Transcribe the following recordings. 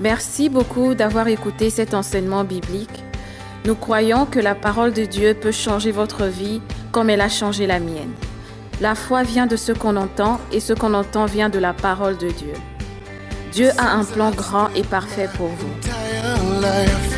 Merci beaucoup d'avoir écouté cet enseignement biblique. Nous croyons que la parole de Dieu peut changer votre vie comme elle a changé la mienne. La foi vient de ce qu'on entend et ce qu'on entend vient de la parole de Dieu. Dieu a un plan grand et parfait pour vous. entire life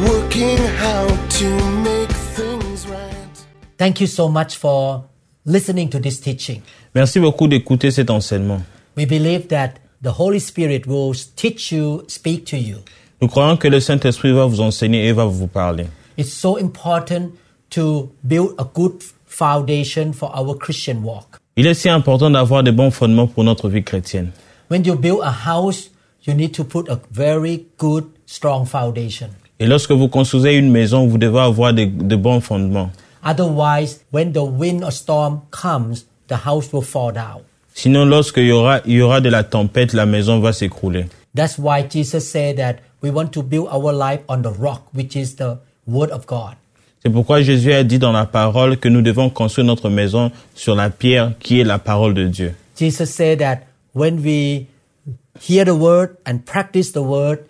working how to make things right. Thank you so much for listening to this teaching. Merci beaucoup d'écouter cet enseignement. We believe that the Holy Spirit will teach you, speak to you. Nous croyons que le Saint-Esprit va vous enseigner et va vous parler. It's so important to build a good foundation for our Christian walk. Il est si important d'avoir des bons fondements pour notre vie chrétienne. When you build a house, you need to put a very good, strong foundation. Et lorsque vous construisez une maison, vous devez avoir des- de bons fondements. Otherwise, when the wind or storm comes, the house will fall down. Sinon, lorsqu'il y aura, il y aura de la tempête, la maison va s'écrouler. That's why Jesus said that we want to build our life on the rock, which is the Word of God. C'est pourquoi Jésus a dit dans la parole que nous devons construire notre maison sur la pierre qui est la parole de Dieu. Jesus said that when we hear the Word and practice the Word,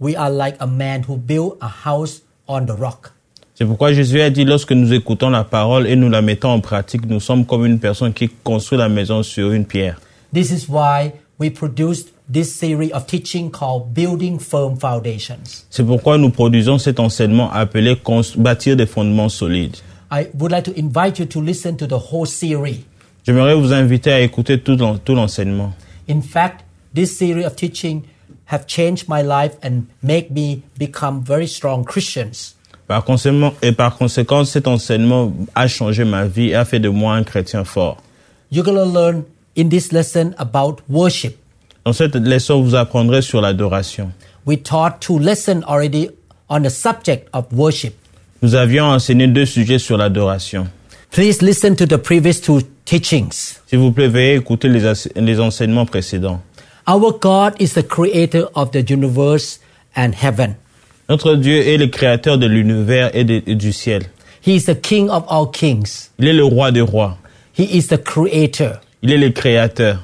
we are like a man who built a house on the rock. C'est pourquoi Jésus a dit lorsque nous écoutons la parole et nous la mettons en pratique, nous sommes comme une personne qui construit la maison sur une pierre. This is why we produced this series of teaching called Building Firm Foundations. C'est pourquoi nous produisons cet enseignement appelé bâtir des fondements solides. I would like to invite you to listen to the whole series. J'aimerais vous inviter à écouter tout, tout l'enseignement. In fact, this series of teaching have changed my life and make me become very strong Christians. Par conséquent, et par conséquent, cet enseignement a changé ma vie et a fait de moi un chrétien fort. You're going to learn in this lesson about worship. Dans cette leçon, vous apprendrez sur l'adoration. We taught two lessons already on the subject of worship. Nous avions enseigné deux sujets sur l'adoration. Please listen to the previous two teachings. S'il vous plaît, veuillez écouter les enseignements précédents. Our God is the creator of the universe and heaven. Notre Dieu est le créateur de l'univers et, et du ciel. He is the king of all kings. Il est le roi des rois. He is the creator. Il est le créateur.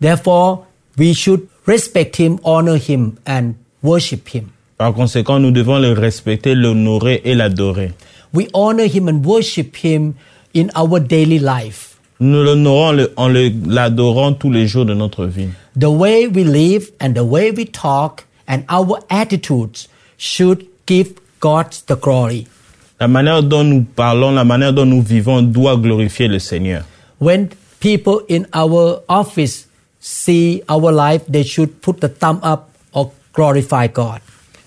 Therefore, we should respect him, honor him, and worship him. Par conséquent, nous devons le respecter, l'honorer et l'adorer. We honor him and worship him in our daily life. Nous l'honorons en l'adorant tous les jours de notre vie. The way we live and the way we talk and our attitudes should give God the glory. La manière dont nous parlons, la manière dont nous vivons doit glorifier le Seigneur. When people in our office see our life, they should put the thumb up or glorify God.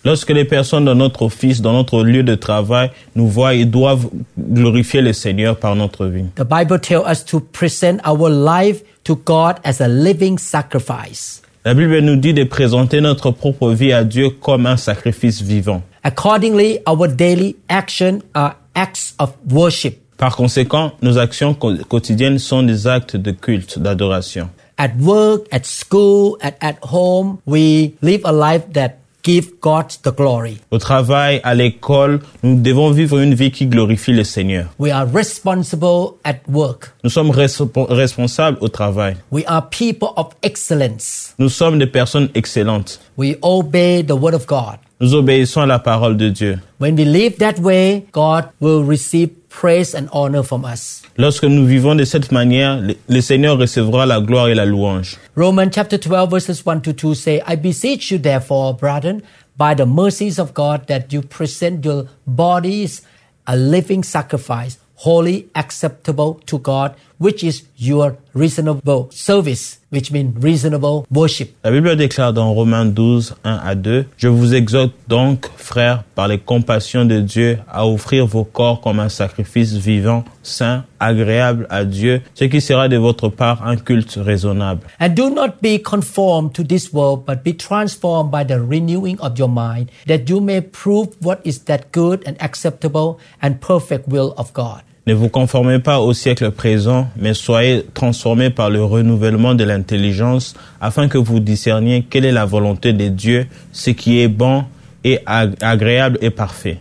Lorsque les personnes dans notre office, dans notre lieu de travail, nous voient, ils doivent glorifier le Seigneur par notre vie. The Bible tells us to present our life to God as a living sacrifice. La Bible nous dit de présenter notre propre vie à Dieu comme un sacrifice vivant. Accordingly, our daily action are acts of worship. Par conséquent, nos actions quotidiennes sont des actes de culte, d'adoration. At work, at school, at at home, we live a life that give God the glory. Au travail, à l'école, nous devons vivre une vie qui glorifie le Seigneur. We are responsible at work. Nous sommes respo- responsables au travail. We are people of excellence. Nous sommes des personnes excellentes. We obey the word of God. Nous obéissons à la parole de Dieu. When we live that way, God will receive praise and honor from us. Lorsque nous vivons de cette manière, le, Seigneur recevra la gloire et la louange. Romans chapter 12 verses 1 to 2 say, I beseech you therefore, brethren, by the mercies of God, that you present your bodies a living sacrifice, holy, acceptable to God, which is your reasonable service, which means reasonable worship. La Bible déclare dans Romains 12, 1 à 2, Je vous exhorte donc, frères, par les compassions de Dieu, à offrir vos corps comme un sacrifice vivant, saint, agréable à Dieu, ce qui sera de votre part un culte raisonnable. And do not be conformed to this world, but be transformed by the renewing of your mind, that you may prove what is that good and acceptable and perfect will of God. Ne vous conformez pas au siècle présent, mais soyez transformés par le renouvellement de l'intelligence, afin que vous discerniez quelle est la volonté de Dieu, ce qui est bon et ag- agréable et parfait.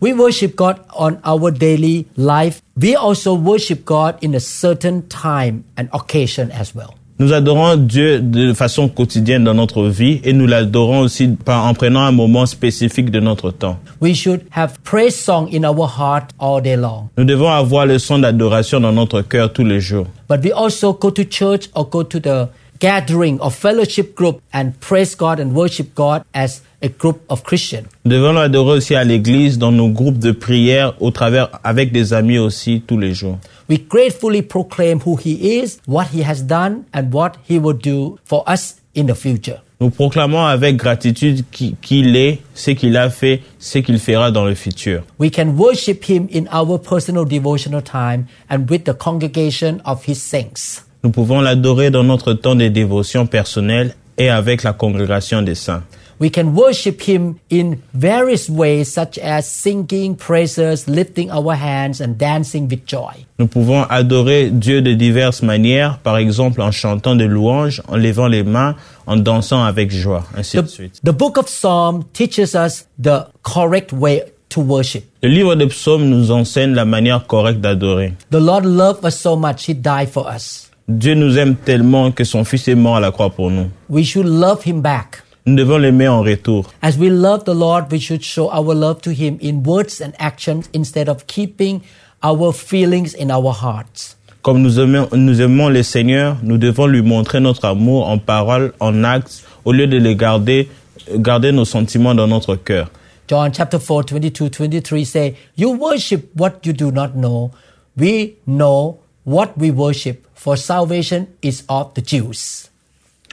We worship God on our daily life. We also worship God in a certain time and occasion as well. Nous adorons Dieu de façon quotidienne dans notre vie et nous l'adorons aussi en prenant un moment spécifique de notre temps. We should have praise song in our heart all day long. Nous devons avoir le son d'adoration dans notre cœur tous les jours. But we also go to church or go to the gathering or fellowship group and praise God and worship God as a group of Christians. Nous devons l'adorer aussi à l'église, dans nos groupes de prière, au travers, avec des amis aussi tous les jours. We gratefully proclaim who He is, what He has done, and what He will do for us in the future. Nous proclamons avec gratitude qui- qu'il est, ce qu'il a fait, ce qu'il fera dans le futur. We can worship Him in our personal devotional time and with the congregation of His saints. Nous pouvons l'adorer dans notre temps de dévotion personnelle et avec la congrégation des saints. We can worship Him in various ways, such as singing praises, lifting our hands, and dancing with joy. Nous pouvons adorer Dieu de diverses manières, par exemple en chantant des louanges, en levant les mains, en dansant avec joie, ainsi de The, suite. the book of Psalms teaches us the correct way to worship. Le livre des psaumes nous enseigne la manière correcte d'adorer. The Lord loved us so much, He died for us. Dieu nous aime tellement que son Fils est mort à la croix pour nous. We should love Him back. Nous devons l'aimer en retour. As we love the Lord, we should show our love to Him in words and actions instead of keeping our feelings in our hearts. Comme nous aimons, nous aimons le Seigneur, nous devons lui montrer notre amour en parole, en actes, au lieu de les garder, garder nos sentiments dans notre cœur. John chapter 4, 22, 23 say, You worship what you do not know. We know what we worship, for salvation is of the Jews.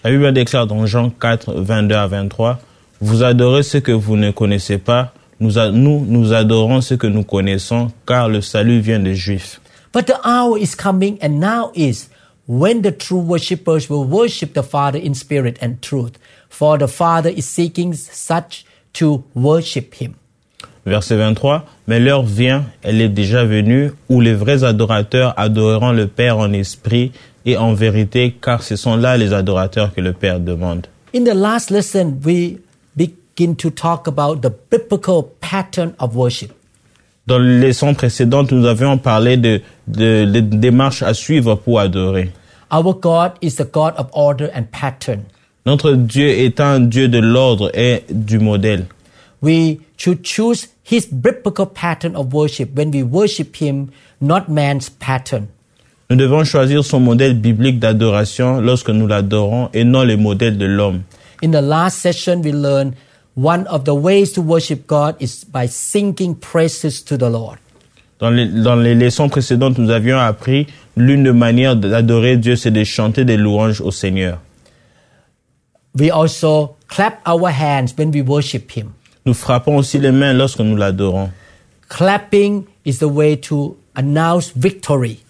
La Bible déclare dans Jean 4, 22 à 23, Vous adorez ce que vous ne connaissez pas, nous, nous adorons ce que nous connaissons, car le salut vient des Juifs. But the hour is coming and now is when the true worshippers will worship the Father in spirit and truth, for the Father is seeking such to worship him. Verset 23, Mais l'heure vient, elle est déjà venue, où les vrais adorateurs adoreront le Père en esprit et en vérité, car ce sont là les adorateurs que le Père demande. In the last lesson, we begin to talk about the biblical pattern of worship. Dans les leçons précédentes, nous avions parlé de, de, de démarches à suivre pour adorer. Our God is the God of order and pattern. Notre Dieu est un Dieu de l'ordre et du modèle. We should choose his biblical pattern of worship when we worship him, not man's pattern. Nous devons choisir son modèle biblique d'adoration lorsque nous l'adorons et non le modèle de l'homme. In the last session, we learned one of the ways to worship God is by singing praises to the Lord. Dans les, dans les leçons précédentes, nous avions appris l'une des manières d'adorer Dieu, c'est de chanter des louanges au Seigneur. We also clap our hands when we worship him. Nous frappons aussi les mains lorsque nous l'adorons. Clapping is the way to announce victory.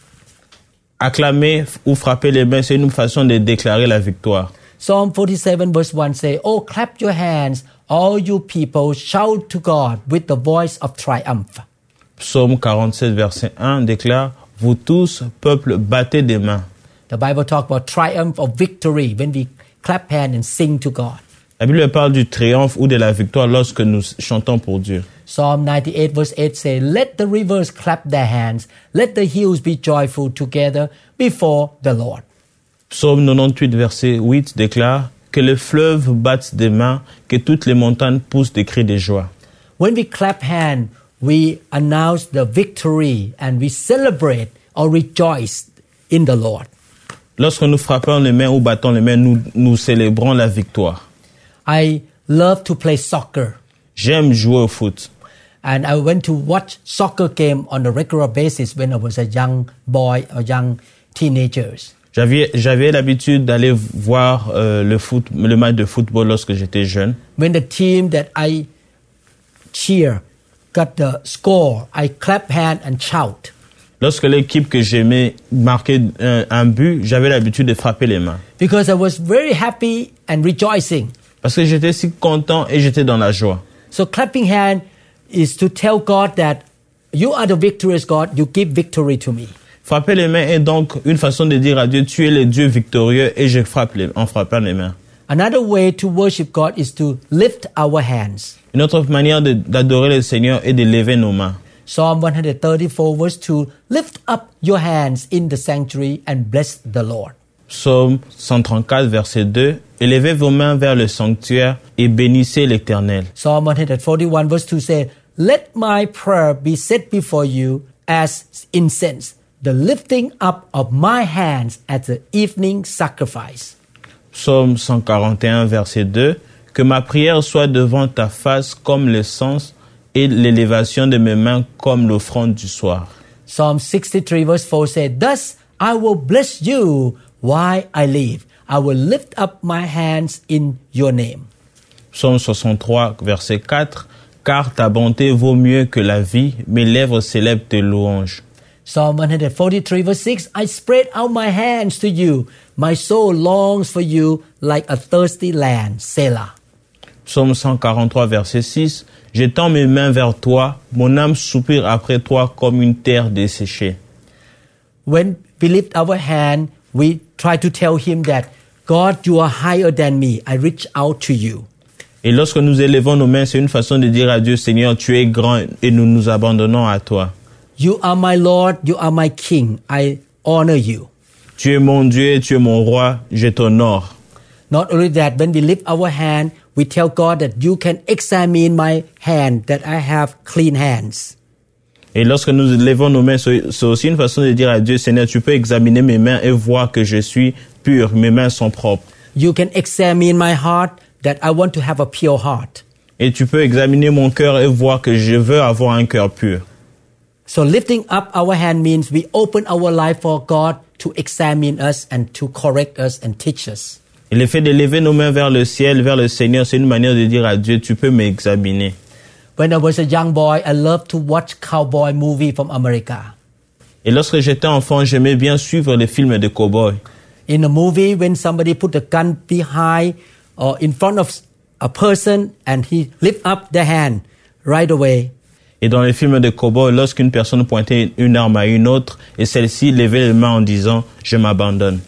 Acclamer ou frapper les mains, c'est une façon de déclarer la victoire. Psalm 47 verse 1 say, Oh, clap your hands, all you people, shout to God with the voice of triumph. Psaume 47, verset 1 déclare, Vous tous, peuple, battez des mains. The Bible talk about triumph of victory when we clap hands and sing to God. La Bible parle du triomphe ou de la victoire lorsque nous chantons pour Dieu. Psalm 98 verse 8 say, Let the rivers clap their hands, let the hills be joyful together before the Lord. Psaume 98, verset 8 déclare, Que les fleuves battent des mains, que toutes les montagnes poussent des cris de joie. When we clap hands, we announce the victory and we celebrate or rejoice in the Lord. Lorsque nous frappons les mains ou battons les mains, nous, nous célébrons la victoire. I love to play soccer. J'aime jouer au foot. And I went to watch soccer game on a regular basis when I was a young boy or young teenagers. J'avais, j'avais l'habitude d'aller voir euh, le foot, le match de football lorsque j'étais jeune. When the team that I cheer got the score, I clap hand and shout. Lorsque l'équipe que j'aimais marquait un, un but, j'avais l'habitude de frapper les mains. Because I was very happy and rejoicing. Parce que j'étais si content et j'étais dans la joie. So clapping hand is to tell God that you are the victorious God, you give victory to me. Frapper les mains est donc une façon de dire à Dieu, tu es le Dieu victorieux et je frappe les, en frappant les mains. Another way to worship God is to lift our hands. Une autre manière d'adorer le Seigneur est de lever nos mains. Psalm 134 verse 2 Lift up your hands in the sanctuary and bless the Lord. Psaume 134, verset 2. Élevez vos mains vers le sanctuaire et bénissez l'Éternel. Psalm 141 verse 2 says, Let my prayer be set before you as incense, the lifting up of my hands at the evening sacrifice. Psaume 141, verset 2. Que ma prière soit devant ta face comme l'essence et l'élévation de mes mains comme l'offrande du soir. Psalm 63 verse 4 says, Thus I will bless you while I live. I will lift up my hands in your name. Psaume 63, verset 4. Car ta bonté vaut mieux que la vie, mes lèvres célèbrent tes louanges. Psalm 143 verse 6 I spread out my hands to you. My soul longs for you like a thirsty land. Selah. Psaume 143, verset 6. J'étends mes mains vers toi, mon âme soupire après toi comme une terre desséchée. When we lift our hand, we try to tell him that God, you are higher than me. I reach out to you. Et lorsque nous élevons nos mains, c'est une façon de dire à Dieu, Seigneur, tu es grand et nous nous abandonnons à toi. You are my Lord, you are my King. I honor you. Tu es mon Dieu, tu es mon roi, je t'honore. Not only that, when we lift our hand, we tell God that you can examine my hand, that I have clean hands. Et lorsque nous levons nos mains, c'est aussi une façon de dire à Dieu, Seigneur, tu peux examiner mes mains et voir que je suis pur, mes mains sont propres. You can examine my heart, that I want to have a pure heart. Et tu peux examiner mon cœur et voir que je veux avoir un cœur pur. So lifting up our hand means we open our life for God to examine us and to correct us and teach us. Et le fait de lever nos mains vers le ciel, vers le Seigneur, c'est une manière de dire à Dieu, tu peux m'examiner. When I was a young boy, I loved to watch cowboy movie from America. Et lorsque j'étais enfant, j'aimais bien suivre les films de cow-boys. In a movie, when somebody put a gun behind or in front of a person and he lift up the hand right away, Et dans les films de cow-boys, lorsqu'une personne pointait une arme à une autre, et celle-ci levait les mains en disant, je m'abandonne.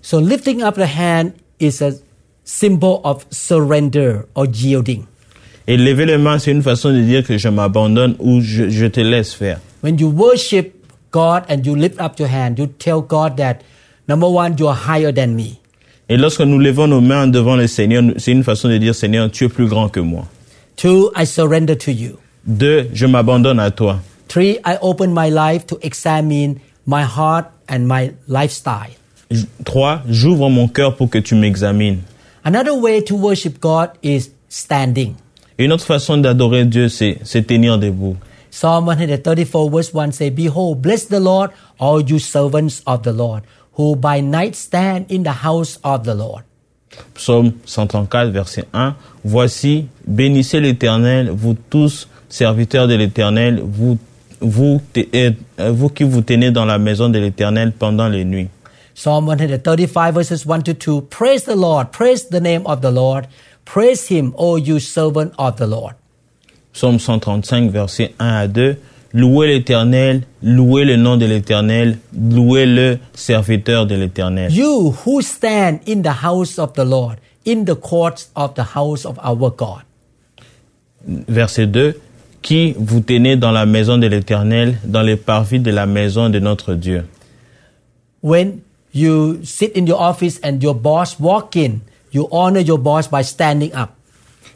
So lifting up the hand is a symbol of surrender or yielding. Et lever les mains, c'est une façon de dire que je m'abandonne ou je, je te laisse faire. When you worship God and you lift up your hand, you tell God that number one, you are higher than me. Et lorsque nous levons nos mains devant le Seigneur, c'est une façon de dire, Seigneur, tu es plus grand que moi. Two, I surrender to you. Deux, je m'abandonne à toi. Three, I open my life to examine my heart and my lifestyle. Trois, j'ouvre mon cœur pour que tu m'examines. Another way to worship God is standing. Une autre façon d'adorer Dieu, c'est se tenir debout. Psalm 134 verse 1 say, Behold, bless the Lord, all you servants of the Lord, who by night stand in the house of the Lord. Psaume 134, verset 1. Voici, bénissez l'Éternel, vous tous, serviteurs de l'Éternel, vous, vous, euh, vous qui vous tenez dans la maison de l'Éternel pendant les nuits. Psalm 135 verses 1 to 2. Praise the Lord, praise the name of the Lord, praise him, O you servant of the Lord. Psaume 135, verset 1 à 2. Louez l'Éternel, louez le nom de l'Éternel, louez le serviteur de l'Éternel. You who stand in the house of the Lord, in the courts of the house of our God. Verset 2. Qui vous tenez dans la maison de l'Éternel, dans les parvis de la maison de notre Dieu. When you sit in your office and your boss walk in, you honor your boss by standing up.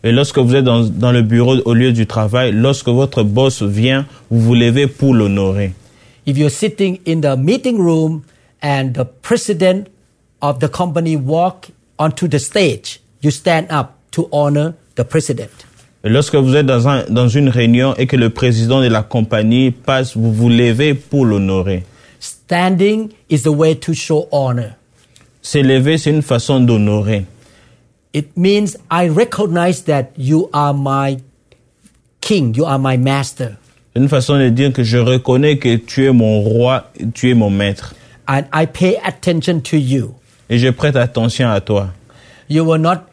Et lorsque vous êtes dans, dans le bureau au lieu du travail, lorsque votre boss vient, vous vous levez pour l'honorer. If you're sitting in the meeting room and the president of the company walk onto the stage, you stand up to honor the president. Et lorsque vous êtes dans, un, dans une réunion et que le président de la compagnie passe, vous vous levez pour l'honorer. Standing is the way to show honor. S'élever, c'est une façon d'honorer. It means I recognize that you are my king, you are my master, une façon de dire que je reconnais que tu es mon roi, tu es mon maître. and I pay attention to you. Et je prête attention à toi. You will not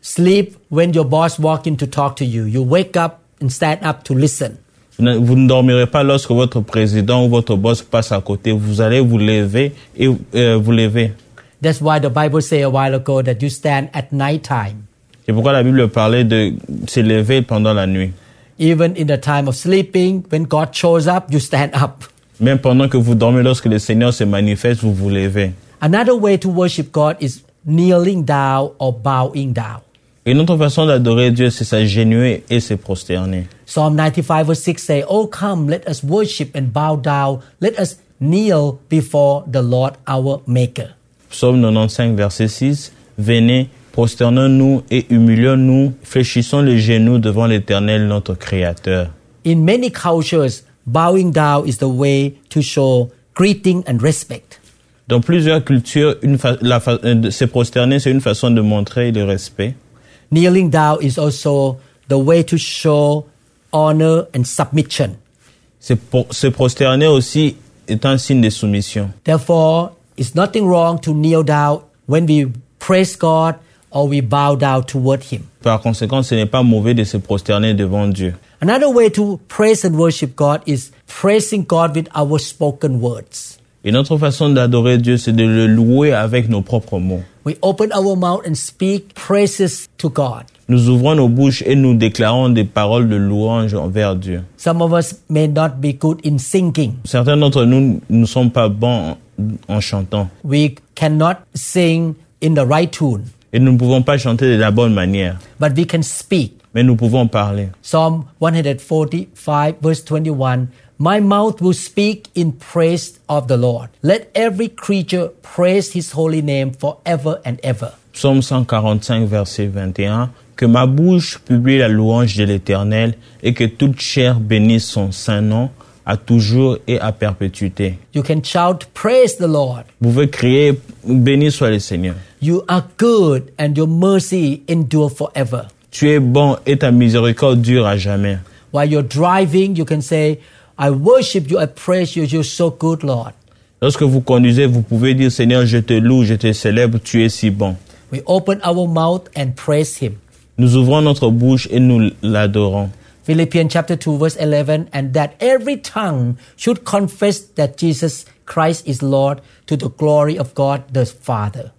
sleep when your boss walk in to talk to you. You wake up and stand up to listen. Vous ne, vous ne dormirez pas lorsque votre président ou votre boss passe à côté. Vous allez vous lever et euh, vous lever. That's why the Bible say a while ago that you stand at night time. C'est pourquoi la Bible parlait de s'élever pendant la nuit. Even in the time of sleeping, when God shows up, you stand up. Même pendant que vous dormez, lorsque le Seigneur se manifeste, vous vous levez. Another way to worship God is kneeling down or bowing down. Une autre façon d'adorer Dieu, c'est s'agenouiller et se prosterner. Psalm 95 verse 6 say, Oh come, let us worship and bow down. Let us kneel before the Lord our Maker. Psaume 95, verset 6. Venez, prosternons-nous et humilions-nous, fléchissons les genoux devant l'Éternel, notre Créateur. In many cultures, bowing down is the way to show greeting and respect. Dans plusieurs cultures, une fa- la fa- euh, se prosterner, c'est une façon de montrer le respect. Kneeling down is also the way to show honor and submission. Se, se prosterner aussi est un signe de soumission. Therefore, it's nothing wrong to kneel down when we praise God or we bow down toward Him. Par conséquent, ce n'est pas mauvais de se prosterner devant Dieu. Another way to praise and worship God is praising God with our spoken words. Une autre façon d'adorer Dieu, c'est de le louer avec nos propres mots. We open our mouth and speak praises to God. Nous ouvrons nos bouches et nous déclarons des paroles de louange envers Dieu. Some of us may not be good in singing. Certains d'entre nous ne sont pas bons en, en chantant We cannot sing in the right tune, et nous ne pouvons pas chanter de la bonne manière, but we can speak. mais nous pouvons parler. Psalm 145, verse 21 My mouth will speak in praise of the Lord. Let every creature praise his holy name forever and ever. Psaume 145, verset 21. Que ma bouche publie la louange de l'Éternel et que toute chair bénisse son saint nom à toujours et à perpétuité. You can shout, Praise the Lord. Vous pouvez crier, béni soit le Seigneur. You are good and your mercy endure forever. Tu es bon et ta miséricorde dure à jamais. While you're driving, you can say, I worship you, I praise you, you're so good, Lord. Lorsque vous conduisez, vous pouvez dire, Seigneur, je te loue, je te célèbre, tu es si bon. We open our mouth and praise him. Nous ouvrons notre bouche et nous l'adorons. Philippians chapter 2 verse 11 and that every tongue should confess that Jesus Christ is Lord to the glory of God the Father.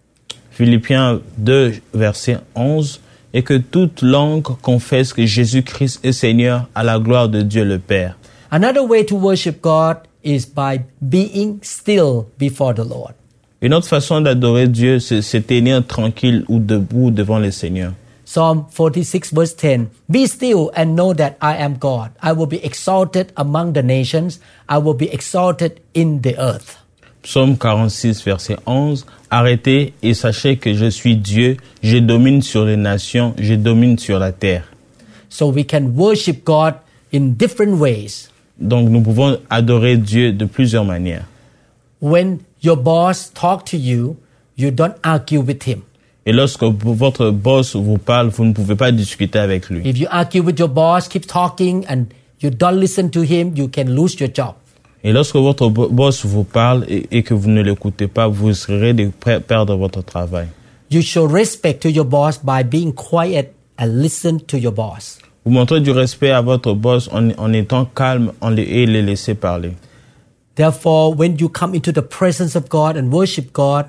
Philippiens 2, verset 11. Et que toute langue confesse que Jésus-Christ est Seigneur à la gloire de Dieu le Père. Another way to worship God is by being still before the Lord. Une autre façon d'adorer Dieu, c'est se tenir tranquille ou debout devant le Seigneur. Psalm 46 verse 10 Be still and know that I am God. I will be exalted among the nations. I will be exalted in the earth. Psaume 46, verset 11. Arrêtez et sachez que je suis Dieu, je domine sur les nations, je domine sur la terre. So we can worship God in different ways. Donc nous pouvons adorer Dieu de plusieurs manières. When your boss talk to you, you don't argue with him. Et lorsque votre boss vous parle, vous ne pouvez pas discuter avec lui. If you argue with your boss, keep talking and you don't listen to him, you can lose your job. Et lorsque votre bo- boss vous parle et, et que vous ne l'écoutez pas, vous risquerez de perdre votre travail. You show respect to your boss by being quiet and listen to your boss. Vous montrez du respect à votre boss en, en étant calme en le- et le laisser parler. Therefore, when you come into the presence of God and worship God,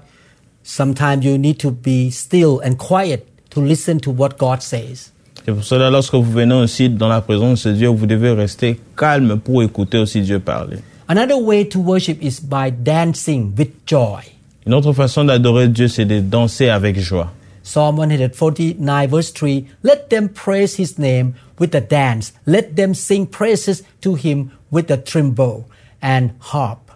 sometimes you need to be still and quiet to listen to what God says. C'est pour cela, lorsque vous venez aussi dans la présence de Dieu, vous devez rester calme pour écouter aussi Dieu parler. Another way to worship is by dancing with joy. Une autre façon d'adorer Dieu, c'est de danser avec joie. Psalm 149 verse 3 Let them praise his name with a dance. Let them sing praises to him with a timbrel and harp.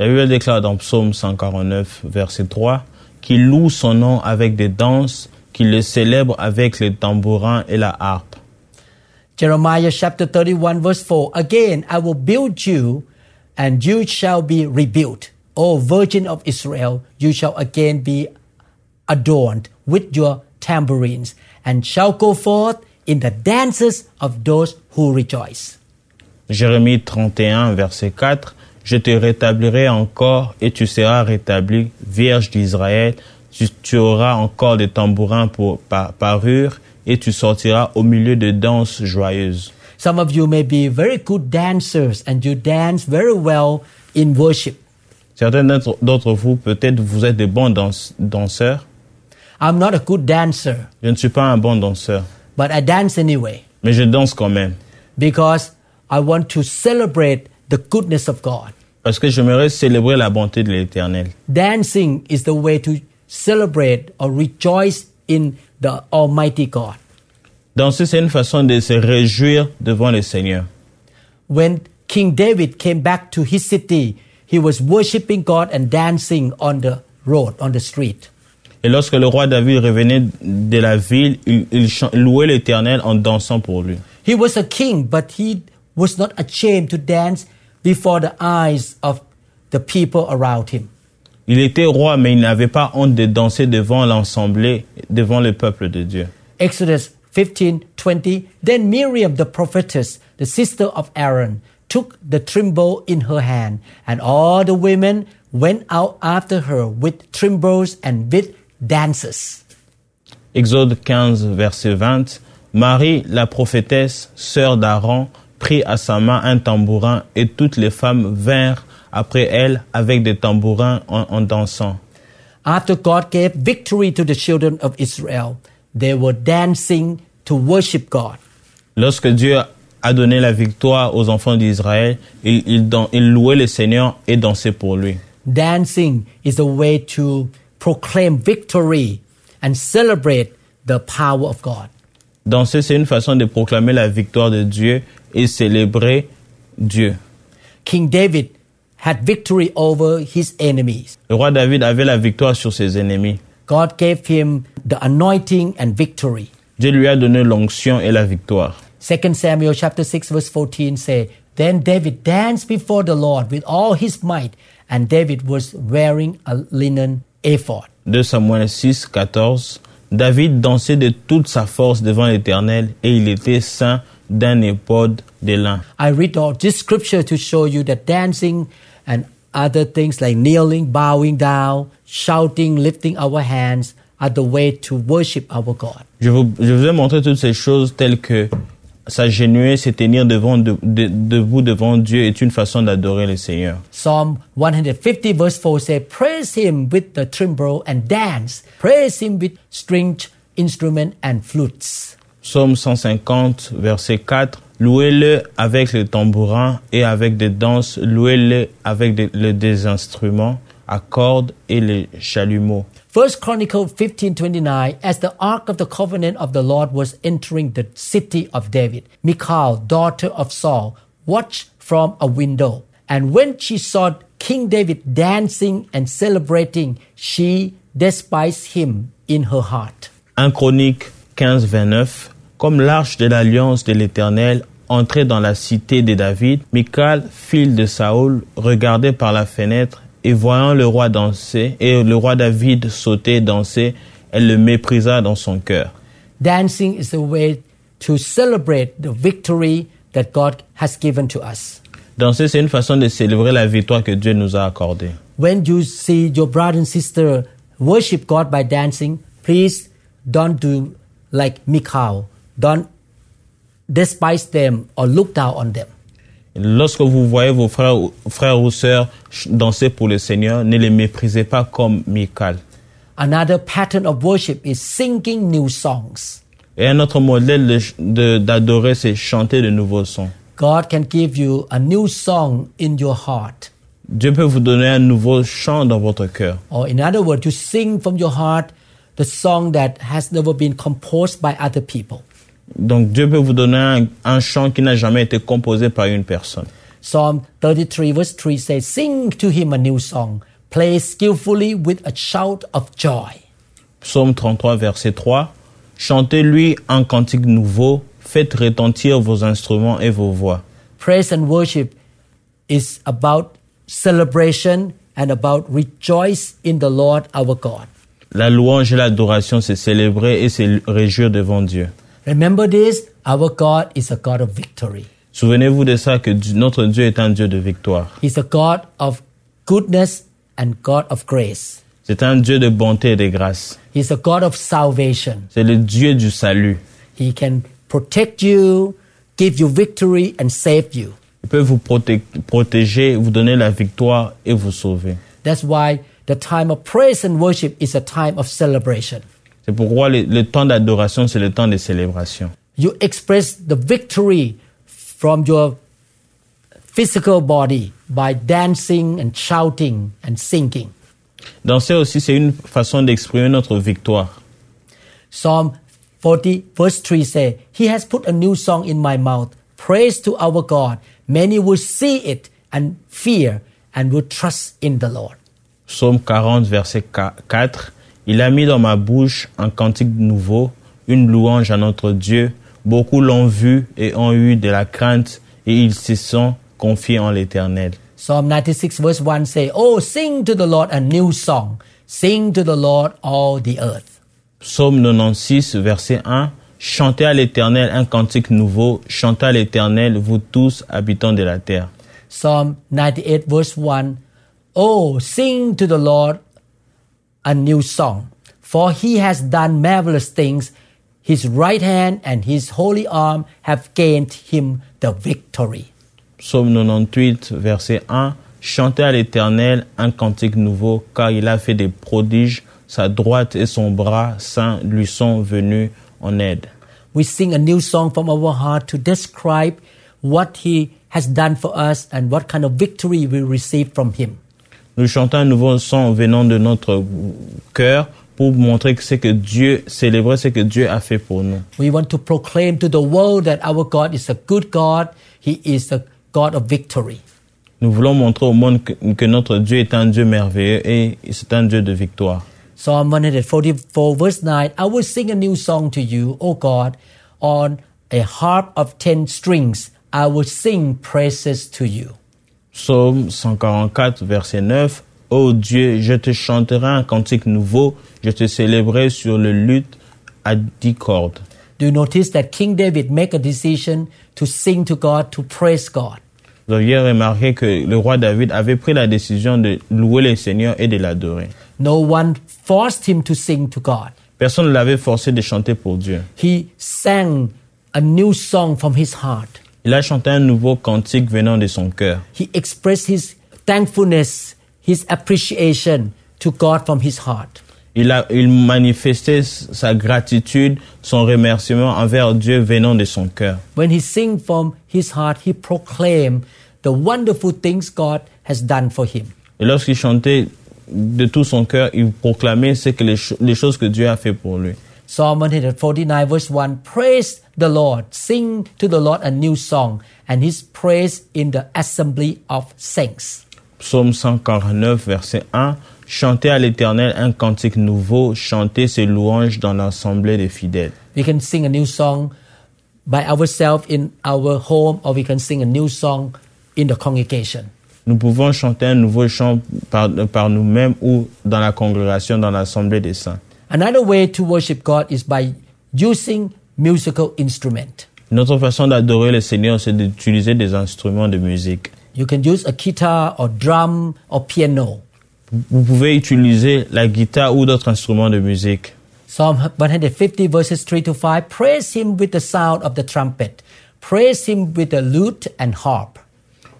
La Bible déclare dans Psaume 149, verset 3, qu'il loue son nom avec des danses, qu'il le célèbre avec les tambourins et la harpe. Jeremiah chapter 31 verse 4 Again I will build you and you shall be rebuilt. O Virgin of Israel, you shall again be adorned with your tambourines and shall go forth in the dances of those who rejoice. Jérémie 31, verset 4, Je te rétablirai encore et tu seras rétabli, Vierge d'Israël. Tu, tu auras encore des tambourins pour par, parure et tu sortiras au milieu de danses joyeuses. Some of you may be very good dancers and you dance very well in worship. Certains d'entre vous, peut-être vous êtes des bons dans- danseurs. I'm not a good dancer, Je ne suis pas un bon danseur, but I dance anyway mais je danse quand même. because I want to celebrate the goodness of God. Parce que j'aimerais célébrer la bonté de l'Éternel. Dancing is the way to celebrate or rejoice in the Almighty God. Danser, c'est une façon de se réjouir devant le Seigneur. When King David came back to his city, he was worshiping God and dancing on the road, on the street. Et lorsque le roi David revenait de la ville, il, il louait l'Éternel en dansant pour lui. He was a king, but he was not ashamed to dance before the eyes of the people around him. Il était roi, mais il n'avait pas honte de danser devant l'assemblée, devant le peuple de Dieu. Exodus 15 20. Then Miriam, the prophetess, the sister of Aaron, took the timbrel in her hand, and all the women went out after her with timbrels and with dances. Exode 15, verset 20. Marie, la prophétesse, sœur d'Aaron, prit à sa main un tambourin et toutes les femmes vinrent après elle avec des tambourins en, en dansant. After God gave victory to the children of Israel, they were dancing to worship God. Lorsque Dieu a donné la victoire aux enfants d'Israël, ils, ils, ils louaient le Seigneur et dansaient pour lui. Dancing is a way to proclaim victory and celebrate the power of God. Danser, c'est une façon de proclamer la victoire de Dieu et célébrer Dieu. King David had victory over his enemies. Le roi David avait la victoire sur ses ennemis. God gave him the anointing and victory. Dieu lui a donné l'onction et la victoire. 2 Samuel chapter 6 verse 14 say, Then David danced before the Lord with all his might, and David was wearing a linen ephod. 2 Samuel 6, 14. David dansait de toute sa force devant l'Éternel et il était saint d'un éphod de lin. I read all this scripture to show you that dancing and other things like kneeling, bowing down, shouting, lifting our hands are the way to worship our God. Je vous, je vous ai montré toutes ces choses telles que s'agenouiller, se tenir devant, de- de- debout devant Dieu est une façon d'adorer le Seigneur. Psalm 150 verse 4 says, Praise him with the timbrel and dance. Praise him with stringed instrument and flutes. Psaume 150, verset 4. Louez-le avec le tambourin et avec des danses. Louez-le avec des, le- des instruments à cordes et les chalumeaux. First Chronicle 15:29 As the ark of the covenant of the Lord was entering the city of David Michal daughter of Saul watched from a window and when she saw King David dancing and celebrating she despised him in her heart 1 Chronique 15, 29. Comme l'arche de l'alliance de l'Éternel entrait dans la cité de David, Michal, fille de Saoul, regardait par la fenêtre et voyant le roi danser et le roi David sauter et danser, elle le méprisa dans son cœur. Dancing is a way to celebrate the victory that God has given to us. Danser, c'est une façon de célébrer la victoire que Dieu nous a accordée. When you see your brother and sister worship God by dancing, please don't do like Michal. Don't despise them or look down on them. Lorsque vous voyez vos frères, ou- frères ou sœurs danser pour le Seigneur, ne les méprisez pas comme Michal. Another pattern of worship is singing new songs. Et un autre modèle d'adorer, c'est chanter de nouveaux sons. God can give you a new song in your heart. Dieu peut vous donner un nouveau chant dans votre cœur. Or in other words, to sing from your heart the song that has never been composed by other people. Donc Dieu peut vous donner un, un chant qui n'a jamais été composé par une personne. Psalm 33 verse 3 says, Sing to him a new song. Play skillfully with a shout of joy. Psaume 33, verset 3. Chantez-lui un cantique nouveau, faites retentir vos instruments et vos voix. Praise and worship is about celebration and about rejoice in the Lord our God. La louange et l'adoration, c'est célébrer et se réjouir devant Dieu. Remember this, our God is a God of victory. Souvenez-vous de ça, que notre Dieu est un Dieu de victoire. He's a God of goodness and God of grace. C'est un Dieu de bonté et de grâce. He's a God of salvation. C'est le Dieu du salut. He can protect you, give you victory, and save you. Il peut vous proté- protéger, vous donner la victoire et vous sauver. That's why the time of praise and worship is a time of celebration. C'est pourquoi le, le temps d'adoration, c'est le temps de célébration. You express the victory from your physical body by dancing and shouting and singing. Danser aussi, c'est une façon d'exprimer notre victoire. Psalm 40 verse 3 say, He has put a new song in my mouth. Praise to our God. Many will see it and fear and will trust in the Lord. Psaume 40, verset 4. Il a mis dans ma bouche un cantique nouveau, une louange à notre Dieu. Beaucoup l'ont vu et ont eu de la crainte et ils se sont confiés en l'Éternel. Psalm 96 verse 1 say, Oh, sing to the Lord a new song. Sing to the Lord all the earth. Psaume 96, verset 1. Chantez à l'Éternel un cantique nouveau. Chantez à l'Éternel, vous tous habitants de la terre. Psalm 98 verse 1 Oh, sing to the Lord a new song, for he has done marvelous things. His right hand and his holy arm have gained him the victory. Psaume 98, verset 1. Chantez à l'Éternel un cantique nouveau, car il a fait des prodiges. Sa droite et son bras saint lui sont venus en aide. We sing a new song from our heart to describe what he has done for us and what kind of victory we receive from him. Nous chantons un nouveau son venant de notre cœur pour montrer que c'est que Dieu, célébrer ce que Dieu a fait pour nous. We want to proclaim to the world that our God is a good God. He is a God of victory. Nous voulons montrer au monde que, que notre Dieu est un Dieu merveilleux et c'est un Dieu de victoire. Psalm 144 verse 9 I will sing a new song to you, O God, on a harp of ten strings. I will sing praises to you. Psaume 144, verset 9. Ô Dieu, je te chanterai un cantique nouveau, je te célébrerai sur le luth à dix cordes. Do you notice that King David make a decision to sing to God, to praise God? Vous aviez remarqué que le roi David avait pris la décision de louer le Seigneur et de l'adorer. No one forced him to sing to God. Personne ne l'avait forcé de chanter pour Dieu. He sang a new song from his heart. Il a chanté un nouveau cantique venant de son cœur. He expressed his thankfulness, his appreciation to God from his heart. Il a, il manifestait sa gratitude, son remerciement envers Dieu venant de son cœur. When he sing from his heart, he proclaimed the wonderful things God has done for him. Et lorsqu'il chantait de tout son cœur, il proclamait ce que les choses que Dieu a fait pour lui. Psalm 149 verse 1 Praise the Lord, sing to the Lord a new song, and his praise in the assembly of saints. Psaume 149, verset 1. Chantez à l'Éternel un cantique nouveau, chantez ses louanges dans l'assemblée des fidèles. We can sing a new song by ourselves in our home, or we can sing a new song in the congregation. Nous pouvons chanter un nouveau chant par, par nous-mêmes ou dans la congrégation, dans l'assemblée des saints. Another way to worship God is by using musical instrument. Une autre façon d'adorer le Seigneur, c'est d'utiliser des instruments de musique. You can use a guitar or drum or piano. Vous pouvez utiliser la guitare ou d'autres instruments de musique. Psalm 150 verses 3 to 5 Praise him with the sound of the trumpet. Praise him with the lute and harp.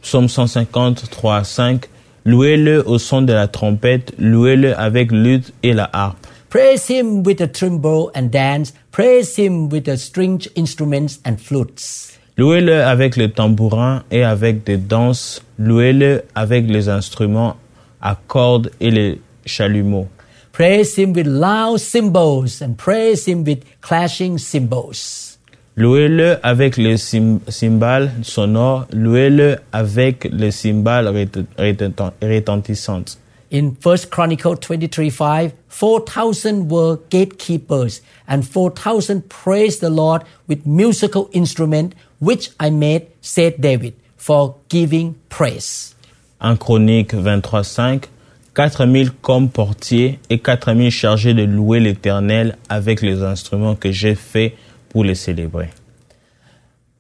Psaume 150, 3 à 5. Louez-le au son de la trompette, louez-le avec lutte et la harpe. Praise him with the timbrel and dance. Praise him with the stringed instruments and flutes. Louez-le avec le tambourin et avec des danses. Louez-le avec les instruments à cordes et les chalumeaux. Praise him with loud cymbals and praise him with clashing cymbals. Louez-le avec les cym- cymbales sonores. Louez-le avec les cymbales rét- rétent- retentissantes. In 1 Chronicle 23 5, 4,000 were gatekeepers, and 4,000 praised the Lord with musical instrument, which I made, said David, for giving praise. En Chronique 23, 5. 4000 comme portiers et 4000 chargés de louer l'Éternel avec les instruments que j'ai faits pour les célébrer.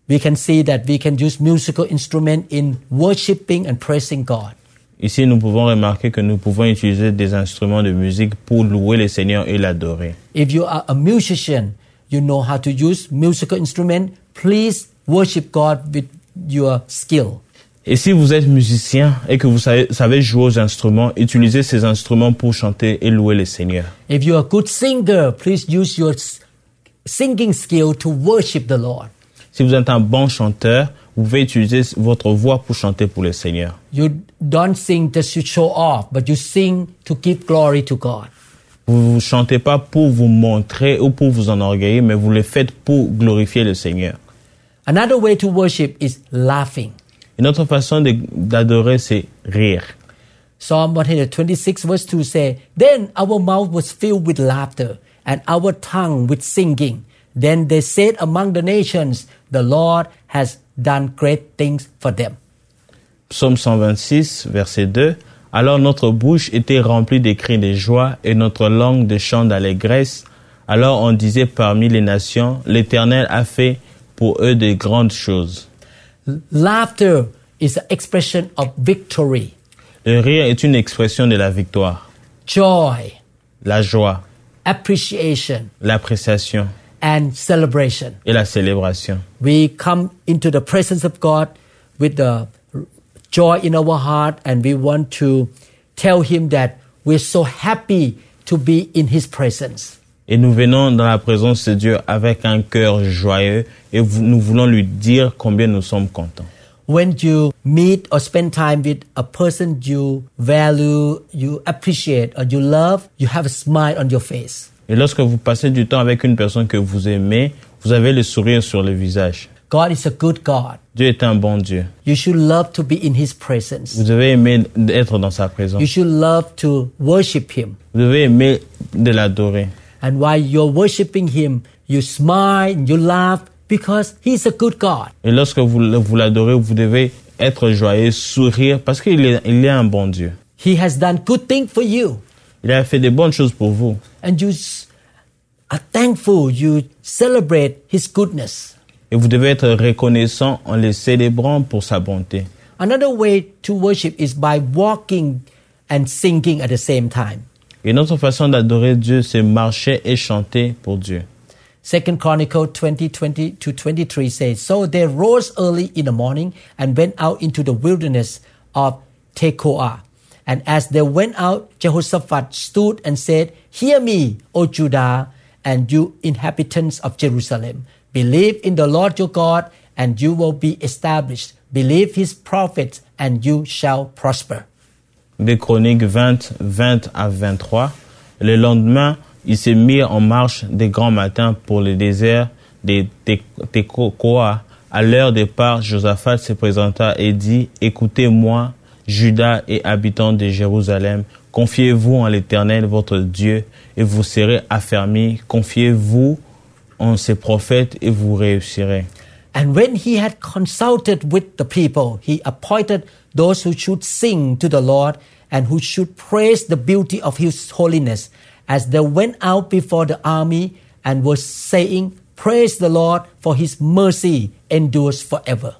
We can see that we can use musical instrument in worshiping and praising God. Ici, nous pouvons remarquer que nous pouvons utiliser des instruments de musique pour louer le Seigneur et l'adorer. If you are a musician, you know how to use musical instrument. Please worship God with your skill. Et si vous êtes musicien et que vous savez, savez jouer aux instruments, utilisez ces instruments pour chanter et louer le Seigneur. If you're a good singer, please use your singing skill to worship the Lord. Si vous êtes un bon chanteur, vous pouvez utiliser votre voix pour chanter pour le Seigneur. You don't sing just to show off, but you sing to give glory to God. Vous ne chantez pas pour vous montrer ou pour vous enorgueillir, mais vous le faites pour glorifier le Seigneur. Another way to worship is laughing. Une autre façon d'adorer, c'est rire. Psalm 126 verse 2 say, Then our mouth was filled with laughter and our tongue with singing. Then they said among the nations, The Lord has done great things for them. Psaume 126, verset 2. Alors notre bouche était remplie de cris de joie et notre langue de chants d'allégresse. Alors on disait parmi les nations, l'Éternel a fait pour eux de grandes choses. Laughter is an expression of victory, Le rire est une expression de la victoire, joy, la joie, appreciation, l'appréciation and celebration. et la célébration. We come into the presence of God with the joy in our heart and we want to tell Him that we're so happy to be in His presence. Et nous venons dans la présence de Dieu avec un cœur joyeux et nous voulons lui dire combien nous sommes contents. When you meet or spend time with a person you value, you appreciate, or you love, you have a smile on your face. Et lorsque vous passez du temps avec une personne que vous aimez, vous avez le sourire sur le visage. God is a good God. Dieu est un bon Dieu. You should love to be in His presence. Vous devez aimer être dans sa présence. You should love to worship Him. Vous devez aimer de l'adorer. And while you're worshiping Him, you smile, you laugh because He's a good God. Et lorsque vous, vous l'adorez, vous devez être joyeux, sourire, parce qu'il est, il est un bon Dieu. He has done good things for you. Il a fait des bonnes choses pour vous. And you are thankful. You celebrate His goodness. Et vous devez être reconnaissant en les célébrant pour sa bonté. Another way to worship is by walking and singing at the same time. Et notre façon d'adorer Dieu, c'est marcher et chanter pour Dieu. Second Chronicle 20, 20 to 23 says, So they rose early in the morning and went out into the wilderness of Tekoa. And as they went out, Jehoshaphat stood and said, Hear me, O Judah, and you inhabitants of Jerusalem. Believe in the Lord your God, and you will be established. Believe his prophets, and you shall prosper. Des Chroniques 20, 20 à 23. Le lendemain, il se mis en marche des grands matins pour le désert Te- Tekoa. À l'heure leur départ, Josaphat se présenta et dit, Écoutez-moi, Judas et habitants de Jérusalem, confiez-vous en l'Éternel, votre Dieu, et vous serez affermis. Confiez-vous en ses prophètes et vous réussirez. And when he had consulted with the people, he appointed those who should sing to the Lord and who should praise the beauty of his holiness as they went out before the army and were saying, Praise the Lord, for his mercy endures forever.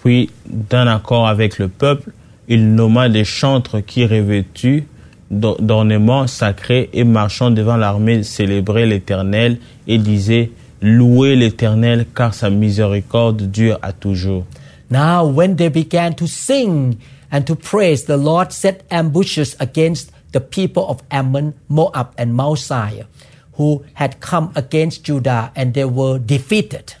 Puis, d'un accord avec le peuple, il nomma des chantres qui revêtus d'or- d'ornements sacrés et marchant devant l'armée célébraient l'Éternel et disaient Louez l'Éternel car sa miséricorde dure à toujours. Now, when they began to sing and to praise, the Lord set ambushes against the people of Ammon, Moab, and Mount who had come against Judah, and they were defeated.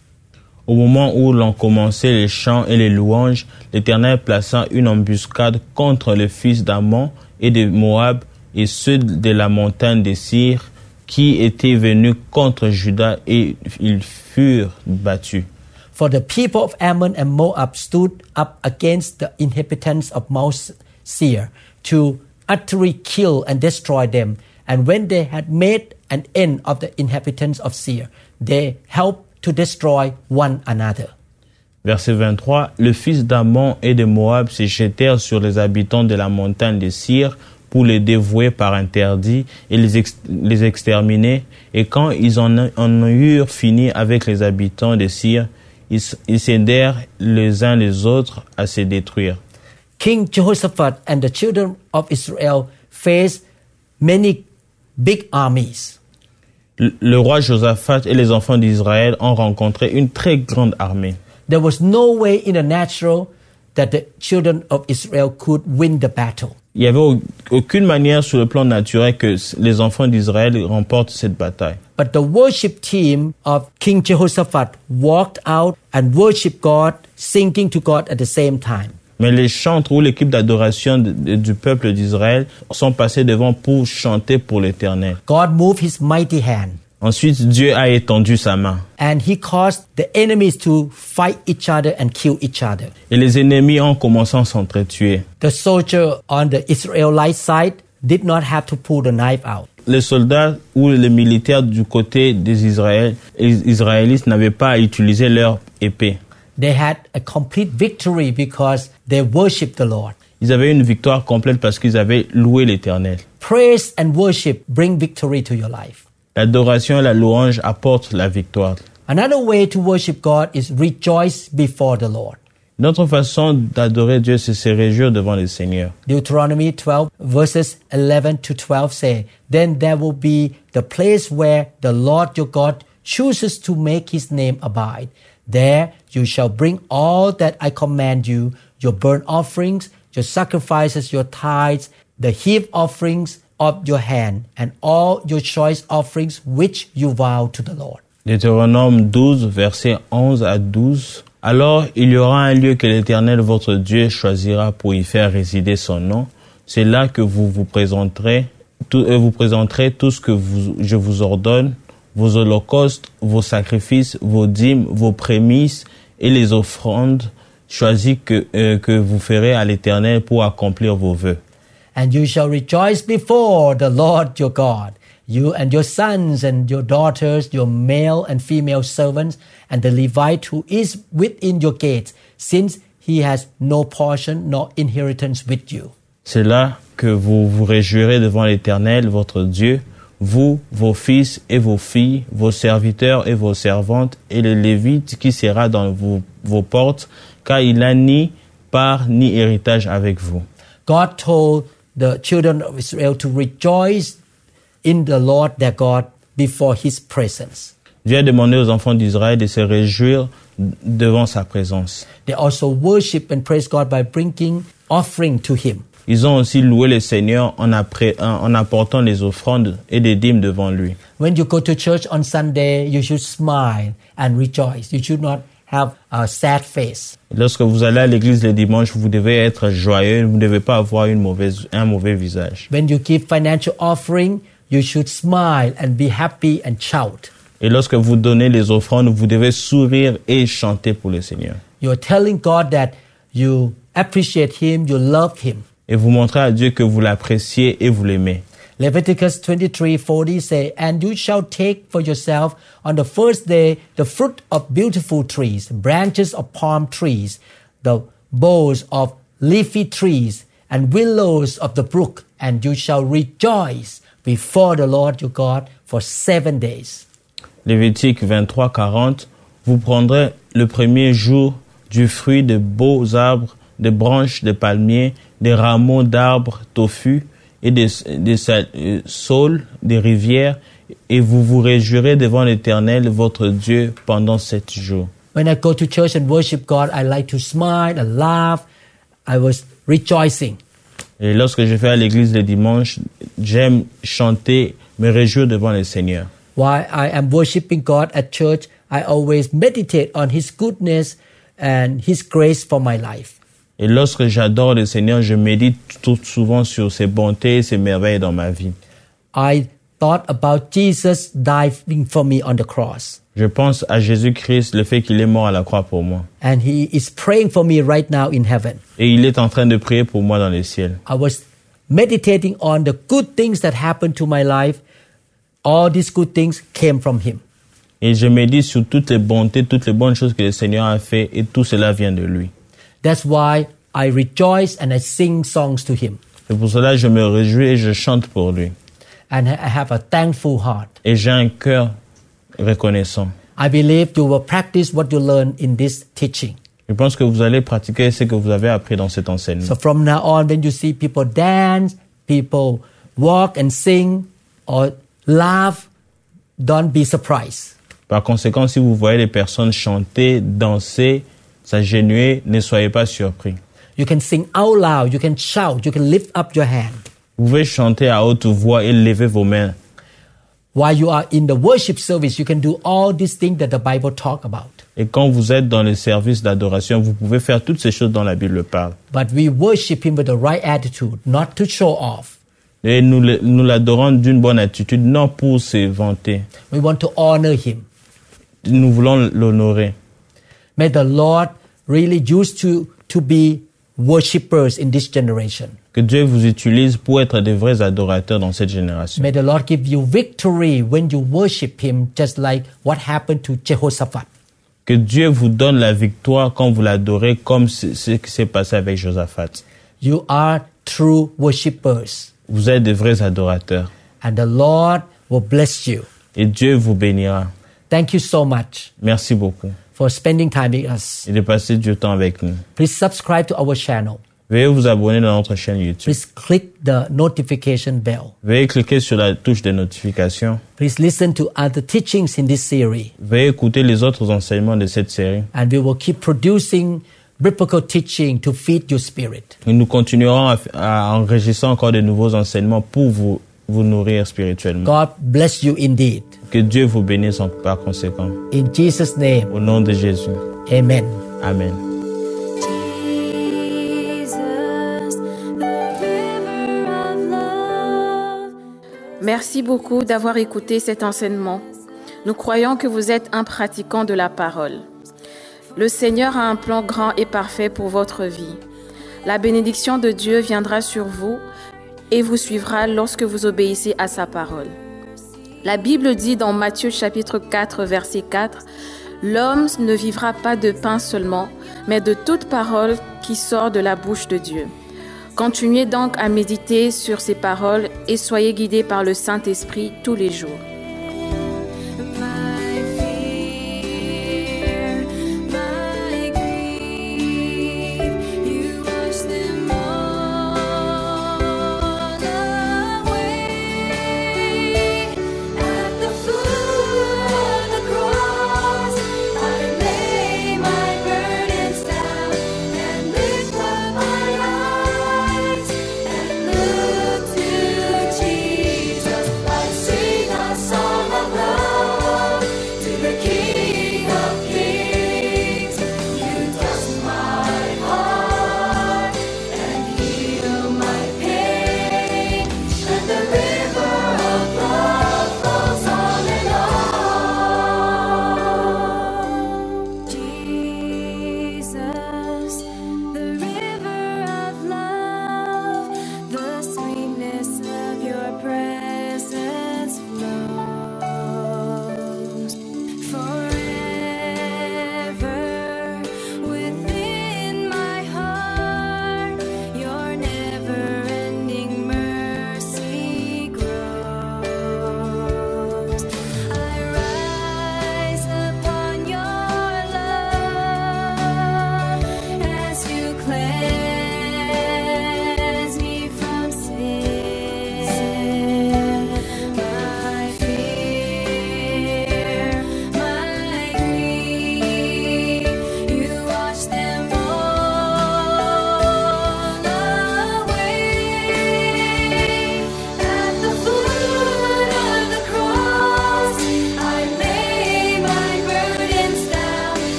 Au moment où l'on commençait les chants et les louanges, l'Éternel plaça une embuscade contre les fils d'Ammon et de Moab et ceux de la montagne des Syr qui étaient venus contre Juda et ils furent battus. For the people of Ammon and Moab stood up against the inhabitants of Mount Seir to utterly kill and destroy them. And when they had made an end of the inhabitants of Seir, they helped to destroy one another. Verset 23, le fils d'Ammon et de Moab se jetèrent sur les habitants de la montagne de Syr pour les dévouer par interdit et les, ex- les exterminer. Et quand ils en, en eurent fini avec les habitants de Syr, ils, ils s'aidèrent les uns les autres à se détruire. King Jehoshaphat and the children of Israel faced many big armies. Le, roi Josaphat et les enfants d'Israël ont rencontré une très grande armée. There was no way in the natural that the children of Israel could win the battle. Il n'y avait au- aucune manière sur le plan naturel que les enfants d'Israël remportent cette bataille. But the worship team of King Jehoshaphat walked out and worshiped God, singing to God at the same time. Mais les chantres ou l'équipe d'adoration du peuple d'Israël sont passés devant pour chanter pour l'Éternel. God moved his mighty hand Ensuite, Dieu a étendu sa main. and he caused the enemies to fight each other and kill each other. Et les ennemis ont commencé à s'entretuer. The soldier on the Israelite side did not have to pull the knife out. Les soldats ou les militaires du côté des Israélites n'avaient pas à utiliser leur épée. They had a complete victory because they worshiped the Lord. Ils avaient une victoire complète parce qu'ils avaient loué l'Éternel. Praise and worship bring victory to your life. L'adoration et la louange apportent la victoire. Another way to worship God is rejoice before the Lord. Notre façon d'adorer Dieu, c'est se réjouir devant le Seigneur. Deuteronomy 12 verses 11 to 12 say, Then there will be the place where the Lord your God chooses to make his name abide. There you shall bring all that I command you, your burnt offerings, your sacrifices, your tithes, the heap offerings of your hand, and all your choice offerings which you vow to the Lord. Deutéronome 12, versets 11 à 12. Alors il y aura un lieu que l'Éternel votre Dieu choisira pour y faire résider son nom. C'est là que vous vous présenterez, tout, euh, vous présenterez tout ce que vous, je vous ordonne, vos holocaustes, vos sacrifices, vos dîmes, vos prémices et les offrandes choisies que, euh, que vous ferez à l'Éternel pour accomplir vos vœux. And you shall rejoice before the Lord your God, you and your sons and your daughters, your male and female servants, and the Levite who is within your gates, since he has no portion nor inheritance with you. C'est là que vous vous réjouirez devant l'Éternel, votre Dieu, vous, vos fils et vos filles, vos serviteurs et vos servantes, et le Lévite qui sera dans vos, vos portes, car il n'a ni part ni héritage avec vous. God told the children of Israel to rejoice in the Lord their God before his presence. Dieu a demandé aux enfants d'Israël de se réjouir devant sa présence. They also worship and praise God by bringing offering to him. Ils ont aussi loué le Seigneur en, apportant les offrandes et des dîmes devant lui. When you go to church on Sunday, you should smile and rejoice. You should not have a sad face. Lorsque vous allez à l'église le dimanche, vous devez être joyeux, vous ne devez pas avoir une mauvaise, un mauvais visage. When you give financial offering, you should smile and be happy and shout. Et lorsque vous donnez les offrandes, vous devez sourire et chanter pour le Seigneur. You're telling God that you appreciate Him, you love Him. Et vous montrez à Dieu que vous l'appréciez et vous l'aimez. Leviticus 23:40 say, "And you shall take for yourself on the first day the fruit of beautiful trees, branches of palm trees, the boughs of leafy trees, and willows of the brook, and you shall rejoice before the Lord your God for seven days." Lévitique 23, 40. Vous prendrez le premier jour du fruit de beaux arbres, des branches de palmiers, des rameaux d'arbres toffus et des, des sa- euh, saules, des rivières, et vous vous réjouirez devant l'Éternel, votre Dieu, pendant sept jours. When I go to church and worship God, I like to smile and laugh. I was rejoicing. Et lorsque je vais à l'église le dimanche, j'aime chanter, me réjouir devant le Seigneur. While I am worshiping God at church, I always meditate on His goodness and His grace for my life. Et lorsque j'adore le Seigneur, je médite tout souvent sur ses bontés et ses merveilles dans ma vie. I thought about Jesus dying for me on the cross. Je pense à Jésus-Christ, le fait qu'il est mort à la croix pour moi. And He is praying for me right now in heaven. Et il est en train de prier pour moi dans les ciels. I was meditating on the good things that happened to my life. All these good things came from Him. Et je médite sur toutes les bontés, toutes les bonnes choses que le Seigneur a fait et tout cela vient de lui. That's why I rejoice and I sing songs to Him. Et pour cela, je me réjouis et je chante pour lui. And I have a thankful heart. Et j'ai un cœur reconnaissant. I believe you will practice what you learn in this teaching. Je pense que vous allez pratiquer ce que vous avez appris dans cet enseignement. So from now on, when you see people dance, people walk and sing or laugh, don't be surprised. Par conséquent, si vous voyez les personnes chanter, danser, s'agenouiller, ne soyez pas surpris. You can sing out loud. You can shout. You can lift up your hand. Vous pouvez chanter à haute voix et lever vos mains. While you are in the worship service, you can do all these things that the Bible talk about. Et quand vous êtes dans le service d'adoration, vous pouvez faire toutes ces choses dont la Bible parle. But we worship Him with the right attitude, not to show off. Et nous, nous l'adorons d'une bonne attitude, non pour se vanter. We want to honor Him. Nous voulons l'honorer. May the Lord really used to, to be worshippers in this generation. Que Dieu vous utilise pour être des vrais adorateurs dans cette génération. May the Lord give you victory when you worship Him, just like what happened to Jehoshaphat. Que Dieu vous donne la victoire quand vous l'adorez, comme ce qui s'est passé avec Josaphat. You are true worshippers, Vous êtes des vrais adorateurs. and the Lord will bless you. Et Dieu vous bénira. Thank you so much Merci beaucoup. For spending time with us. Et de passer du temps avec nous. Please subscribe to our channel. Veuillez vous abonner dans notre chaîne YouTube. Please click the notification bell. Veuillez cliquer sur la touche de notification. Please listen to other teachings in this series, Veuillez écouter les autres enseignements de cette série. and we will keep producing biblical teaching to feed your spirit. Et nous continuerons à, à enregistrer encore de nouveaux enseignements pour vous, vous nourrir spirituellement. God bless you indeed. Que Dieu vous bénisse en- par conséquent. In Jesus' name, Au nom de Jésus. amen. Amen. Merci beaucoup d'avoir écouté cet enseignement. Nous croyons que vous êtes un pratiquant de la parole. Le Seigneur a un plan grand et parfait pour votre vie. La bénédiction de Dieu viendra sur vous et vous suivra lorsque vous obéissez à sa parole. La Bible dit dans Matthieu chapitre 4 verset 4, L'homme ne vivra pas de pain seulement, mais de toute parole qui sort de la bouche de Dieu. Continuez donc à méditer sur ces paroles et soyez guidés par le Saint-Esprit tous les jours.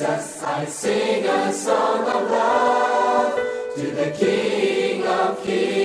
Jesus, I sing a song of love to the King of Kings.